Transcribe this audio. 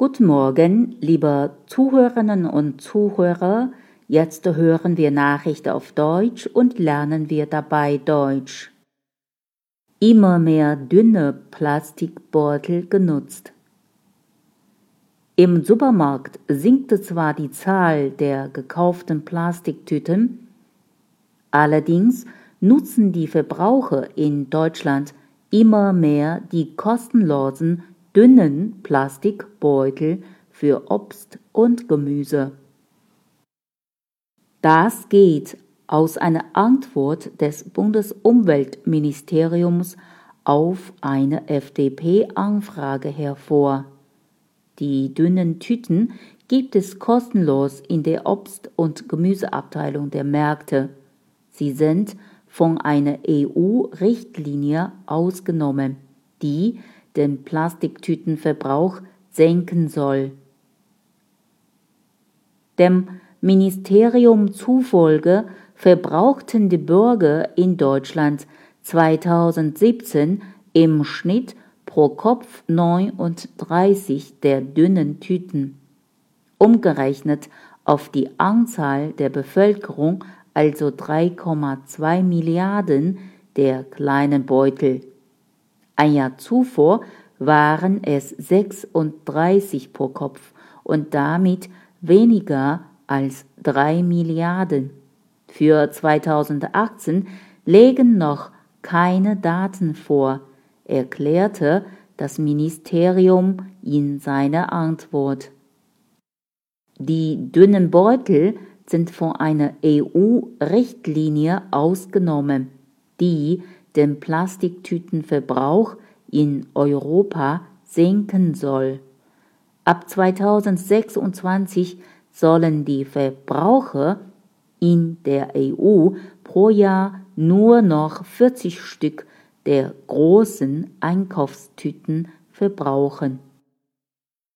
Guten Morgen, liebe Zuhörerinnen und Zuhörer. Jetzt hören wir Nachrichten auf Deutsch und lernen wir dabei Deutsch. Immer mehr dünne Plastikbeutel genutzt. Im Supermarkt sinkt zwar die Zahl der gekauften Plastiktüten, allerdings nutzen die Verbraucher in Deutschland immer mehr die kostenlosen dünnen Plastikbeutel für Obst und Gemüse. Das geht aus einer Antwort des Bundesumweltministeriums auf eine FDP-Anfrage hervor. Die dünnen Tüten gibt es kostenlos in der Obst- und Gemüseabteilung der Märkte. Sie sind von einer EU-Richtlinie ausgenommen, die den Plastiktütenverbrauch senken soll. Dem Ministerium zufolge verbrauchten die Bürger in Deutschland 2017 im Schnitt pro Kopf 39 der dünnen Tüten. Umgerechnet auf die Anzahl der Bevölkerung also 3,2 Milliarden der kleinen Beutel. Ein Jahr zuvor waren es 36 pro Kopf und damit weniger als 3 Milliarden. Für 2018 legen noch keine Daten vor, erklärte das Ministerium in seiner Antwort. Die dünnen Beutel sind von einer EU-Richtlinie ausgenommen, die den Plastiktütenverbrauch in Europa senken soll. Ab 2026 sollen die Verbraucher in der EU pro Jahr nur noch 40 Stück der großen Einkaufstüten verbrauchen.